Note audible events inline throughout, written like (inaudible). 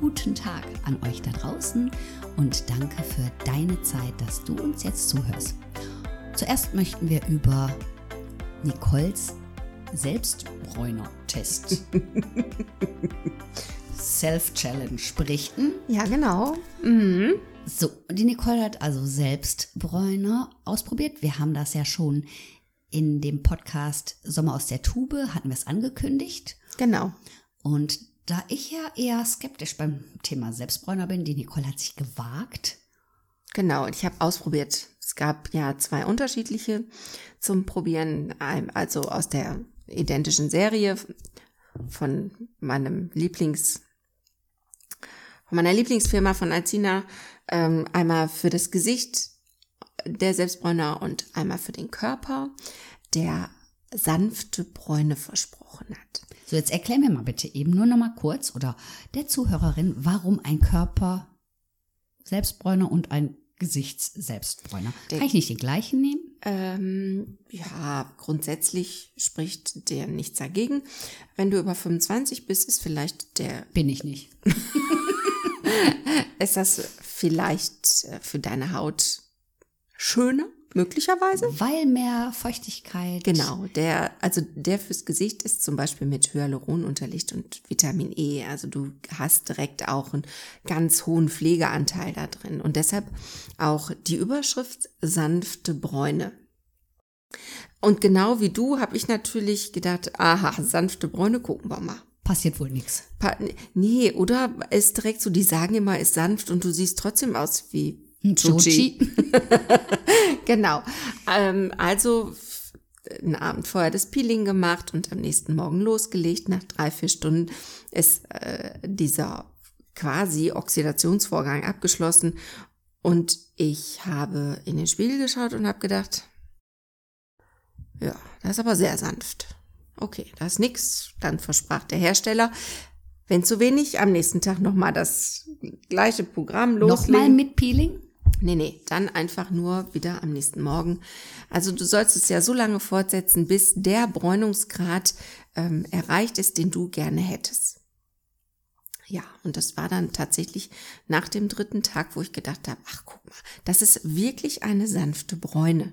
Guten Tag an euch da draußen und danke für deine Zeit, dass du uns jetzt zuhörst. Zuerst möchten wir über Nicoles Selbstbräuner-Test (laughs) Self-Challenge berichten. Ja, genau. Mhm. So, die Nicole hat also Selbstbräuner ausprobiert. Wir haben das ja schon in dem Podcast Sommer aus der Tube, hatten wir es angekündigt. Genau. Und da ich ja eher skeptisch beim Thema Selbstbräuner bin, die Nicole hat sich gewagt. Genau, ich habe ausprobiert. Es gab ja zwei unterschiedliche zum Probieren, also aus der identischen Serie von meinem Lieblings, von meiner Lieblingsfirma von Alcina, ähm, einmal für das Gesicht der Selbstbräuner und einmal für den Körper, der sanfte Bräune versprochen hat. So, jetzt erklär mir mal bitte eben nur noch mal kurz oder der Zuhörerin, warum ein Körper Selbstbräuner und ein Gesichts-Selbstbräuner. Kann ich nicht den gleichen nehmen? Ähm, ja, grundsätzlich spricht der nichts dagegen. Wenn du über 25 bist, ist vielleicht der. Bin ich nicht. (laughs) ist das vielleicht äh, für deine Haut schöner? Möglicherweise. Weil mehr Feuchtigkeit. Genau, der, also der fürs Gesicht ist zum Beispiel mit Hyaluron unterlegt und Vitamin E. Also du hast direkt auch einen ganz hohen Pflegeanteil da drin. Und deshalb auch die Überschrift sanfte Bräune. Und genau wie du habe ich natürlich gedacht, aha, sanfte Bräune, gucken wir mal. Passiert wohl nichts. Pa nee, oder ist direkt so, die sagen immer, ist sanft und du siehst trotzdem aus wie Joji. (laughs) (laughs) genau. Ähm, also einen Abend vorher das Peeling gemacht und am nächsten Morgen losgelegt. Nach drei, vier Stunden ist äh, dieser quasi Oxidationsvorgang abgeschlossen und ich habe in den Spiegel geschaut und habe gedacht, ja, das ist aber sehr sanft. Okay, da ist nix. Dann versprach der Hersteller, wenn zu wenig, am nächsten Tag nochmal das gleiche Programm loslegen. Nochmal mit Peeling? Nee, nee, dann einfach nur wieder am nächsten Morgen. Also du sollst es ja so lange fortsetzen, bis der Bräunungsgrad ähm, erreicht ist, den du gerne hättest. Ja, und das war dann tatsächlich nach dem dritten Tag, wo ich gedacht habe, ach guck mal, das ist wirklich eine sanfte Bräune.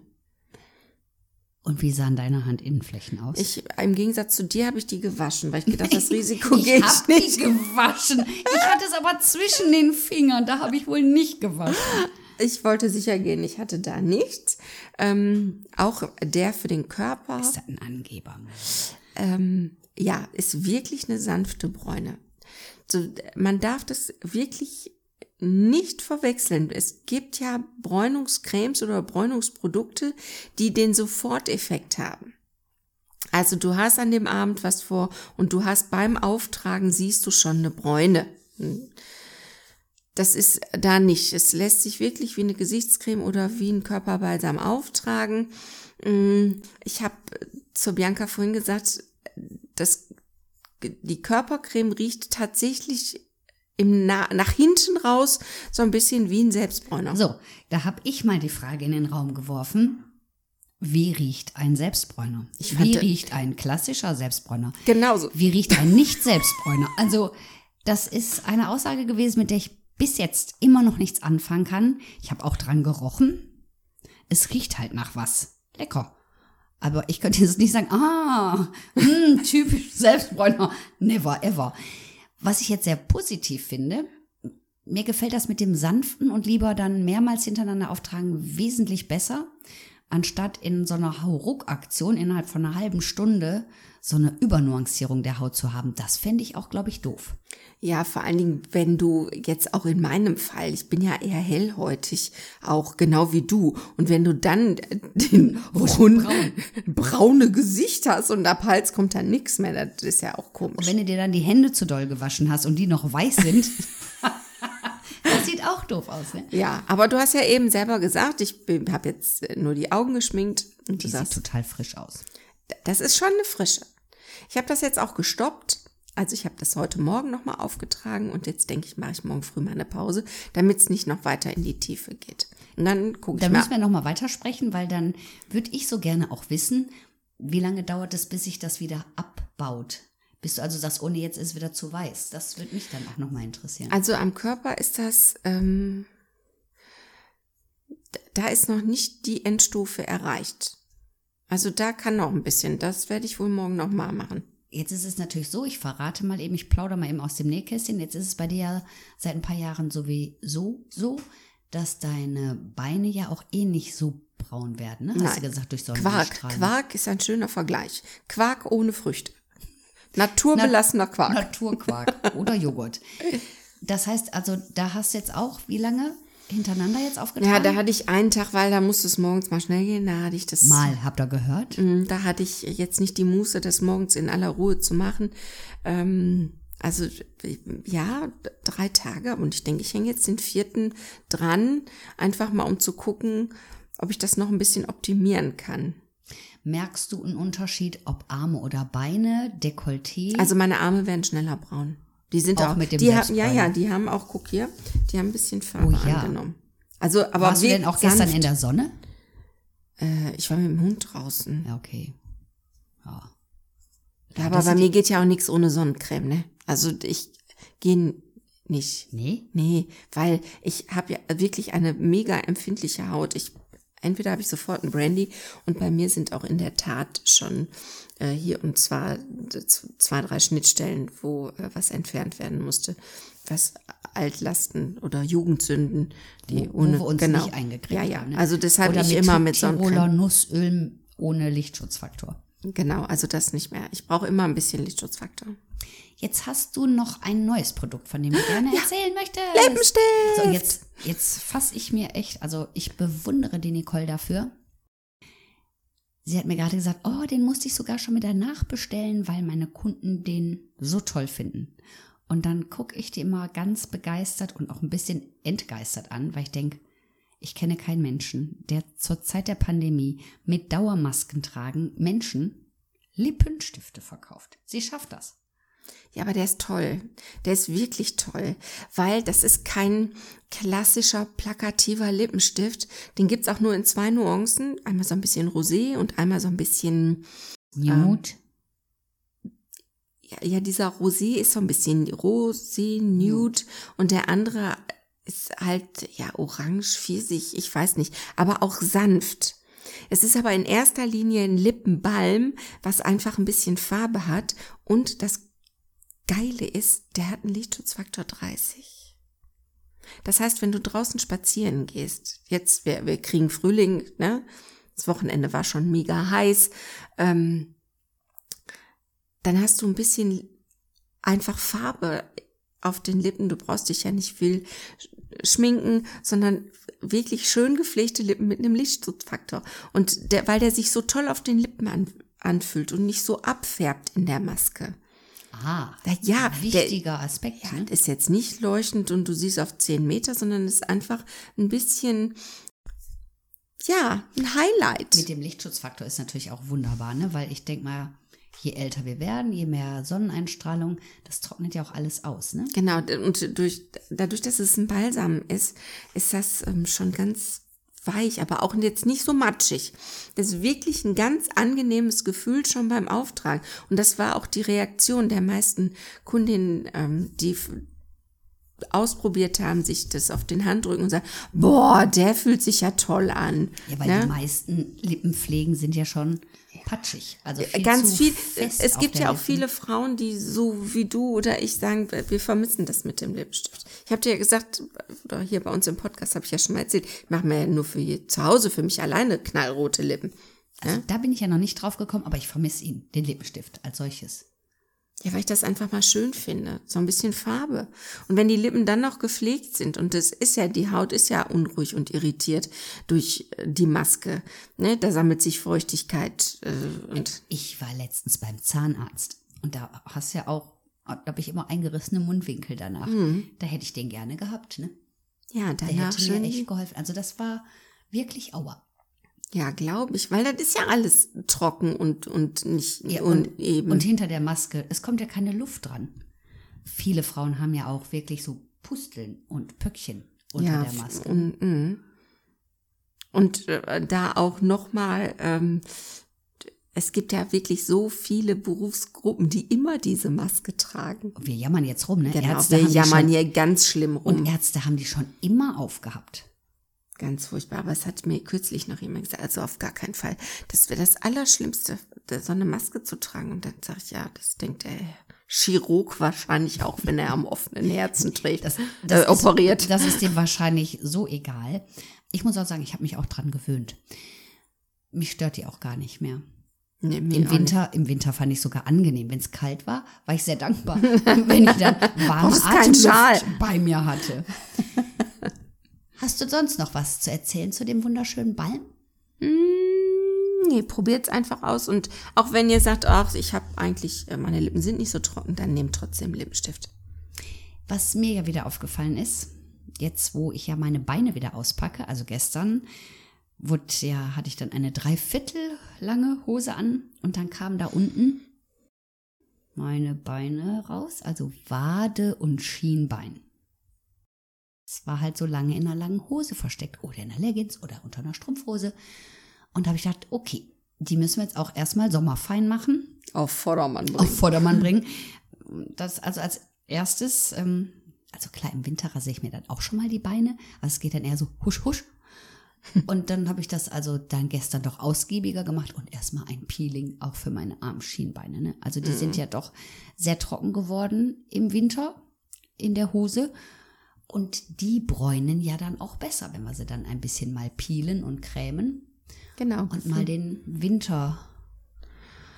Und wie sahen deine Handinnenflächen aus? Ich, im Gegensatz zu dir habe ich die gewaschen, weil ich gedacht, das (laughs) Risiko ich geht hab nicht. Ich gewaschen. Ich hatte es aber zwischen den Fingern, da habe ich wohl nicht gewaschen. (laughs) Ich wollte sicher gehen, ich hatte da nichts. Ähm, auch der für den Körper. Ist das ein Angeber? Ähm, ja, ist wirklich eine sanfte Bräune. So, man darf das wirklich nicht verwechseln. Es gibt ja Bräunungscremes oder Bräunungsprodukte, die den Soforteffekt haben. Also du hast an dem Abend was vor und du hast beim Auftragen siehst du schon eine Bräune. Das ist da nicht. Es lässt sich wirklich wie eine Gesichtscreme oder wie ein Körperbalsam auftragen. Mm, ich habe zur Bianca vorhin gesagt, dass die Körpercreme riecht tatsächlich im Na nach hinten raus so ein bisschen wie ein Selbstbräuner. So, da habe ich mal die Frage in den Raum geworfen. Wie riecht ein Selbstbräuner? wie riecht ein klassischer Selbstbräuner? Genauso. Wie riecht ein Nicht-Selbstbräuner? Also, das ist eine Aussage gewesen, mit der ich bis jetzt immer noch nichts anfangen kann. Ich habe auch dran gerochen. Es riecht halt nach was. Lecker. Aber ich könnte jetzt nicht sagen, ah, mh, hm, (laughs) typisch Selbstbräuner. Never ever. Was ich jetzt sehr positiv finde, mir gefällt das mit dem sanften und lieber dann mehrmals hintereinander auftragen wesentlich besser, anstatt in so einer Hauruck-Aktion innerhalb von einer halben Stunde so eine Übernuancierung der Haut zu haben. Das fände ich auch, glaube ich, doof. Ja, vor allen Dingen, wenn du jetzt auch in meinem Fall, ich bin ja eher hellhäutig, auch genau wie du. Und wenn du dann den braun, braune Gesicht hast und ab Hals kommt dann nichts mehr, das ist ja auch komisch. Und wenn du dir dann die Hände zu doll gewaschen hast und die noch weiß sind. (laughs) doof aus, ne? Ja, aber du hast ja eben selber gesagt, ich habe jetzt äh, nur die Augen geschminkt und Die du sieht sagst, total frisch aus. das ist schon eine frische. Ich habe das jetzt auch gestoppt. Also ich habe das heute Morgen nochmal aufgetragen und jetzt denke ich, mache ich morgen früh mal eine Pause, damit es nicht noch weiter in die Tiefe geht. Und dann gucke Da ich mal. müssen wir nochmal weitersprechen, weil dann würde ich so gerne auch wissen, wie lange dauert es, bis sich das wieder abbaut? Bis du also sagst, ohne jetzt ist wieder zu weiß. Das würde mich dann auch nochmal interessieren. Also am Körper ist das, ähm, da ist noch nicht die Endstufe erreicht. Also da kann noch ein bisschen. Das werde ich wohl morgen nochmal machen. Jetzt ist es natürlich so, ich verrate mal eben, ich plaudere mal eben aus dem Nähkästchen. Jetzt ist es bei dir ja seit ein paar Jahren sowieso so, dass deine Beine ja auch eh nicht so braun werden, ne? Hast Nein. du gesagt, durch Quark. Sonnenstrahlen. Quark ist ein schöner Vergleich. Quark ohne Früchte. Naturbelassener Quark. Naturquark oder Joghurt. (laughs) Das heißt also, da hast du jetzt auch, wie lange hintereinander jetzt aufgetragen? Ja, da hatte ich einen Tag, weil da musste es morgens mal schnell gehen. Da hatte ich das. Mal, habt ihr gehört? Mm, Da hatte ich jetzt nicht die Muße, das morgens in aller Ruhe zu machen. Ähm, also ja, drei Tage. Und ich denke, ich hänge jetzt den vierten dran, einfach mal um zu gucken, ob ich das noch ein bisschen optimieren kann. Merkst du einen Unterschied, ob Arme oder Beine, Dekolleté? Also meine Arme werden schneller braun. Die sind Auch auch, mit dem die haben, ja, ja, die haben auch, guck hier, die haben ein bisschen Farbe Oh ja. angenommen. Also, aber warst du denn auch gestern sanft. in der Sonne? Äh, ich war mit dem Hund draußen. Ja, okay. Ja. Ja, aber bei mir geht ja auch nichts ohne Sonnencreme, ne? Also ich gehe nicht. Nee? Nee, weil ich habe ja wirklich eine mega empfindliche Haut. Ich entweder habe ich sofort ein Brandy und bei mir sind auch in der Tat schon äh, hier und zwar zwei, drei Schnittstellen, wo äh, was entfernt werden musste, was Altlasten oder Jugendsünden, die Wo- ohne wo wir uns genau. nicht eingekriegt ja, ja. haben. Ne? Also deshalb Oder ich mit immer mit Tiroler. Nussöl ohne Lichtschutzfaktor. Genau, also das nicht mehr. Ich brauche immer ein bisschen Lichtschutzfaktor. Jetzt hast du noch ein neues Produkt, von dem du gerne erzählen möchtest. Lippenstift! So, jetzt, jetzt fasse ich mir echt, also ich bewundere die Nicole dafür. Sie hat mir gerade gesagt, oh, den musste ich sogar schon wieder nachbestellen, weil meine Kunden den so toll finden. Und dann gucke ich die immer ganz begeistert und auch ein bisschen entgeistert an, weil ich denke, ich kenne keinen Menschen, der zur Zeit der Pandemie mit Dauermasken tragen Menschen Lippenstifte verkauft. Sie schafft das. Ja, aber der ist toll. Der ist wirklich toll, weil das ist kein klassischer plakativer Lippenstift. Den gibt's auch nur in zwei Nuancen. Einmal so ein bisschen rosé und einmal so ein bisschen, Nude. ja, ja dieser rosé ist so ein bisschen rosé, nude und der andere ist halt, ja, orange, pfirsich, ich weiß nicht, aber auch sanft. Es ist aber in erster Linie ein Lippenbalm, was einfach ein bisschen Farbe hat und das Geile ist, der hat einen Lichtschutzfaktor 30. Das heißt, wenn du draußen spazieren gehst, jetzt, wir, wir kriegen Frühling, ne? Das Wochenende war schon mega heiß, ähm, dann hast du ein bisschen einfach Farbe auf den Lippen. Du brauchst dich ja nicht viel schminken, sondern wirklich schön gepflegte Lippen mit einem Lichtschutzfaktor. Und der, weil der sich so toll auf den Lippen an, anfühlt und nicht so abfärbt in der Maske. Ah, ja, der- wichtiger Aspekt. Ja, ne? ist jetzt nicht leuchtend und du siehst auf 10 Meter, sondern es ist einfach ein bisschen, ja, ein Highlight. Mit dem Lichtschutzfaktor ist natürlich auch wunderbar, ne? Weil ich denke mal, je älter wir werden, je mehr Sonneneinstrahlung, das trocknet ja auch alles aus, ne? Genau, und durch, dadurch, dass es ein Balsam ist, ist das ähm, schon ganz weich, aber auch jetzt nicht so matschig. Das ist wirklich ein ganz angenehmes Gefühl schon beim Auftragen. Und das war auch die Reaktion der meisten Kundinnen, ähm, die ausprobiert haben, sich das auf den Handrücken und sagen, boah, der fühlt sich ja toll an. Ja, weil ne? die meisten Lippenpflegen sind ja schon patschig. Also viel ganz viel. Es gibt ja auch Lippen. viele Frauen, die so wie du oder ich sagen, wir vermissen das mit dem Lippenstift. Ich habe dir ja gesagt, oder hier bei uns im Podcast habe ich ja schon mal erzählt, ich mache mir ja nur für hier zu Hause für mich alleine knallrote Lippen. Also da bin ich ja noch nicht drauf gekommen, aber ich vermisse ihn, den Lippenstift als solches. Ja, weil ich das einfach mal schön finde. So ein bisschen Farbe. Und wenn die Lippen dann noch gepflegt sind, und das ist ja, die Haut ist ja unruhig und irritiert durch äh, die Maske, ne, da sammelt sich Feuchtigkeit äh, und Ich war letztens beim Zahnarzt und da hast ja auch, habe ich immer eingerissene Mundwinkel danach. Mhm. Da hätte ich den gerne gehabt, ne? Ja, Der danach hätte mir echt geholfen. Also das war wirklich aua. Ja, glaube ich, weil das ist ja alles trocken und, und nicht Ja, und, uneben. und hinter der Maske, es kommt ja keine Luft dran. Viele Frauen haben ja auch wirklich so Pusteln und Pöckchen unter ja, der Maske. Und, mm. und äh, da auch nochmal, ähm, es gibt ja wirklich so viele Berufsgruppen, die immer diese Maske tragen. Wir jammern jetzt rum, ne? Genau, Ärzte wir jammern schon, hier ganz schlimm rum. Und Ärzte haben die schon immer aufgehabt. Ganz furchtbar. Aber es hat mir kürzlich noch jemand gesagt, also auf gar keinen Fall. Das wäre das Allerschlimmste, so eine Maske zu tragen. Und dann sage ich, ja, das denkt der Chirurg wahrscheinlich auch, wenn er am offenen Herzen trägt, Das, äh, ist- operiert. Das ist dem wahrscheinlich so egal. Ich muss auch sagen, ich habe mich auch dran gewöhnt. Mich stört die auch gar nicht mehr. Nee, Im Winter, im Winter fand ich sogar angenehm. Wenn es kalt war, war ich sehr dankbar, (laughs) wenn ich dann warme Brauchst keinen Schal. Atemluft bei mir hatte. Hast du sonst noch was zu erzählen zu dem wunderschönen Ball? Mm, Nee, probiert's einfach aus. Und auch wenn ihr sagt, ach, ich habe eigentlich, äh, meine Lippen sind nicht so trocken, dann nehmt trotzdem Lippenstift. Was mir ja wieder aufgefallen ist, jetzt wo ich ja meine Beine wieder auspacke, also gestern, wurde ja, hatte ich dann eine dreiviertel lange Hose an und dann kam da unten meine Beine raus, also Wade und Schienbein. Es war halt so lange in einer langen Hose versteckt oder in einer Leggings oder unter einer Strumpfhose. Und da habe ich gedacht, okay, die müssen wir jetzt auch erstmal sommerfein machen Auf Vordermann auf Vordermann bringen. Das also als erstes, ähm, also klar, im Winter rasiere ich mir dann auch schon mal die Beine, aber es geht dann eher so husch husch. (laughs) Und dann habe ich das also dann gestern doch ausgiebiger gemacht und erstmal ein Peeling auch für meine Armschienbeine. Ne? Also die sind ja doch sehr trocken geworden im Winter in der Hose. Und die bräunen ja dann auch besser, wenn wir sie dann ein bisschen mal peelen und cremen Genau. und mal den Winter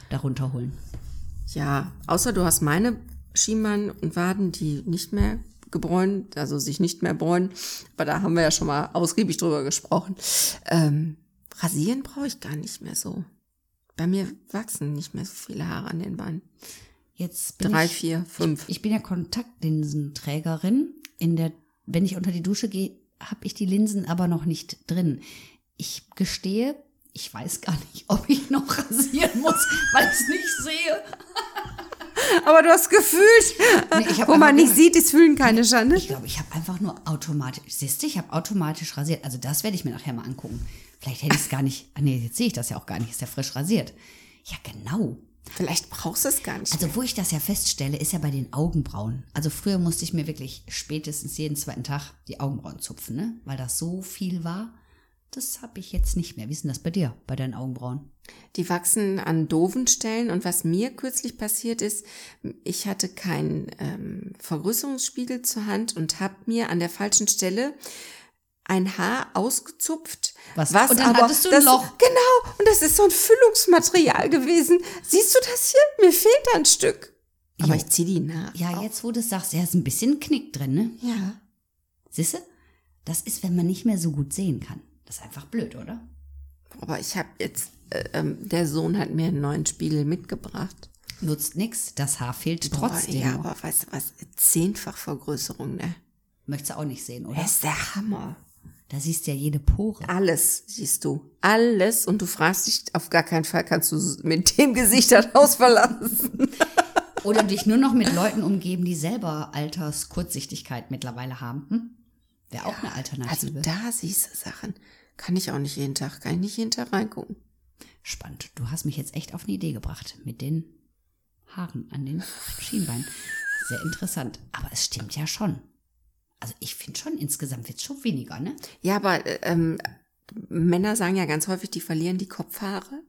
darunter holen. Ja, außer du hast meine Schienbein und Waden, die nicht mehr gebräunt, also sich nicht mehr bräunen. Aber da haben wir ja schon mal ausgiebig drüber gesprochen. Ähm, rasieren brauche ich gar nicht mehr so. Bei mir wachsen nicht mehr so viele Haare an den Beinen. Jetzt bin Drei, ich, vier, fünf. Ich bin ja Kontaktlinsenträgerin. In der, wenn ich unter die Dusche gehe, habe ich die Linsen aber noch nicht drin. Ich gestehe, ich weiß gar nicht, ob ich noch rasieren muss, (laughs) weil ich es nicht sehe. Aber du hast gefühlt, Nee, wo man nicht sieht, ist fühlen keine Schande. Ich glaube, ich habe einfach nur automatisch, siehst du, ich habe automatisch rasiert. Also das werde ich mir nachher mal angucken. Vielleicht hätte ich es gar nicht, nee, jetzt sehe ich das ja auch gar nicht, ist ja frisch rasiert. Ja, genau. Vielleicht brauchst du es gar nicht. Also wo ich das ja feststelle, ist ja bei den Augenbrauen. Also früher musste ich mir wirklich spätestens jeden zweiten Tag die Augenbrauen zupfen, ne? Weil das so viel war. Das habe ich jetzt nicht mehr. Wie ist denn das bei dir, bei deinen Augenbrauen? Die wachsen an doofen Stellen und was mir kürzlich passiert ist, ich hatte keinen ähm, Vergrößerungsspiegel zur Hand und habe mir an der falschen Stelle ein Haar ausgezupft. Was? Und dann aber hattest du ein das, Loch. Genau, und das ist so ein Füllungsmaterial gewesen. Siehst du das hier? Mir fehlt ein Stück. Aber Jo. ich zieh die nach. Ja, jetzt wo du es sagst, ja, ist ein bisschen Knick drin, ne? Ja. Siehst du? Das ist, wenn man nicht mehr so gut sehen kann. Das ist einfach blöd, oder? Aber ich habe jetzt, äh, ähm, der Sohn hat mir einen neuen Spiegel mitgebracht. Nutzt nix, das Haar fehlt trotzdem. Boah, ja, noch. aber weißt du was? Zehnfach Vergrößerung, ne? Möchtest du auch nicht sehen, oder? Das ist der Hammer. Da siehst du ja jede Pore. Alles siehst du. Alles. Und du fragst dich, auf gar keinen Fall kannst du mit dem Gesicht das Haus verlassen. (laughs) Oder dich nur noch mit Leuten umgeben, die selber Alterskurzsichtigkeit mittlerweile haben. Hm? Wäre auch eine Also Alternative. da siehst du Sachen. Kann ich auch nicht jeden Tag, kann ich nicht jeden Tag reingucken. Spannend. Du hast mich jetzt echt auf eine Idee gebracht mit den Haaren an den Schienbeinen. Sehr interessant. Aber es stimmt ja schon. Also ich finde schon, insgesamt wird es schon weniger, ne? Ja, aber äh, ähm, Männer sagen ja ganz häufig, die verlieren die Kopfhaare.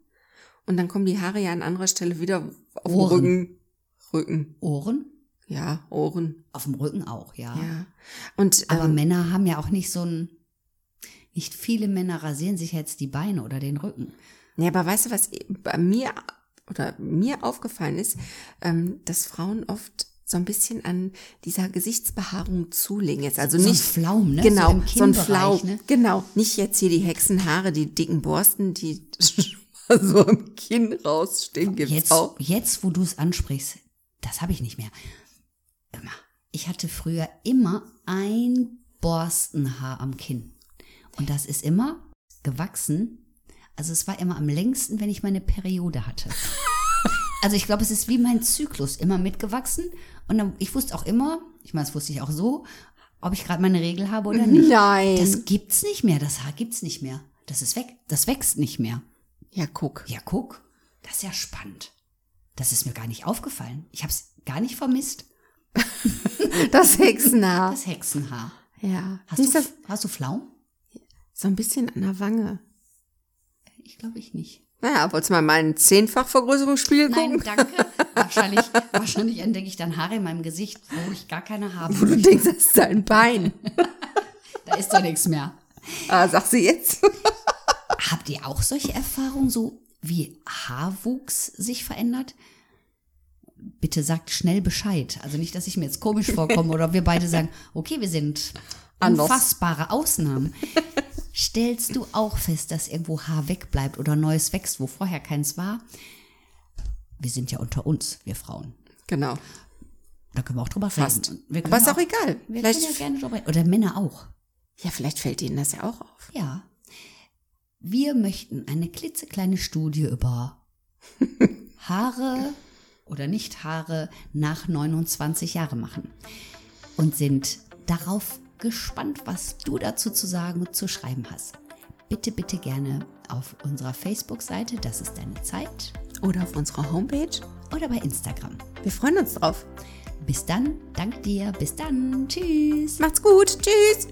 Und dann kommen die Haare ja an anderer Stelle wieder auf Ohren. den Rücken. Rücken. Ohren? Ja, Ohren. Auf dem Rücken auch, ja. Ja. Und Aber ähm, Männer haben ja auch nicht so ein. Nicht viele Männer rasieren sich jetzt die Beine oder den Rücken. Ja, aber weißt du, was bei mir oder mir aufgefallen ist, ähm, dass Frauen oft so ein bisschen an dieser Gesichtsbehaarung zulegen jetzt. Also So ein nicht Flaum, ne? Genau, So so, ein Flaum. ne? Genau, nicht jetzt hier die Hexenhaare, die dicken Borsten, die (laughs) so im Kinn rausstehen, gibt's Jetzt, auch. jetzt, wo du es ansprichst, das habe ich nicht mehr. Immer. Ich hatte früher immer ein Borstenhaar am Kinn. Und das ist immer gewachsen. Also es war immer am längsten, wenn ich meine Periode hatte. (laughs) Also ich glaube, es ist wie mein Zyklus, immer mitgewachsen. Und dann, ich wusste auch immer, ich meine, das wusste ich auch so, ob ich gerade meine Regel habe oder nicht. Nein. Das gibt's nicht mehr, das Haar gibt's nicht mehr. Das ist weg, das wächst nicht mehr. ja, guck. Ja, guck, das ist ja spannend. Das ist mir gar nicht aufgefallen. Ich habe es gar nicht vermisst, (laughs) Das Hexenhaar. das Hexenhaar. Ja. Hast, du, das? hast du Flaum? So ein bisschen an der Wange. Ich glaube ich nicht. Naja, wolltest du mal meinen Zehnfachvergrößerungsspiegel Nein, gucken? danke. (laughs) wahrscheinlich, wahrscheinlich entdecke ich dann Haare in meinem Gesicht, wo ich gar keine habe. Wo du denkst, das ist dein Bein. (laughs) Da ist doch nichts mehr. ah, sag sie jetzt. (laughs) Habt ihr auch solche Erfahrungen, so wie Haarwuchs sich verändert? Bitte sagt schnell Bescheid. Also nicht, dass ich mir jetzt komisch vorkomme oder wir beide sagen, okay, wir sind Anders. unfassbare Ausnahmen. Stellst du auch fest, dass irgendwo Haar wegbleibt oder Neues wächst, wo vorher keins war? Wir sind ja unter uns, wir Frauen. Genau. Da können wir auch drüber Fast. reden. Aber ist auch- auch egal. Wir Vielleicht, können ja gerne drüber reden. Oder Männer auch. ja, vielleicht fällt ihnen das ja auch auf. Ja. Wir möchten eine klitzekleine Studie über (laughs) Haare oder nicht Haare nach 29 Jahre machen und sind darauf gespannt, was du dazu zu sagen und zu schreiben hast. Bitte, bitte gerne auf unserer Facebook-Seite, das ist deine Zeit, Oder auf unserer Homepage. oder bei Instagram. Wir freuen uns drauf. Bis dann, dank dir, bis dann, tschüss. Macht's gut. Tschüss.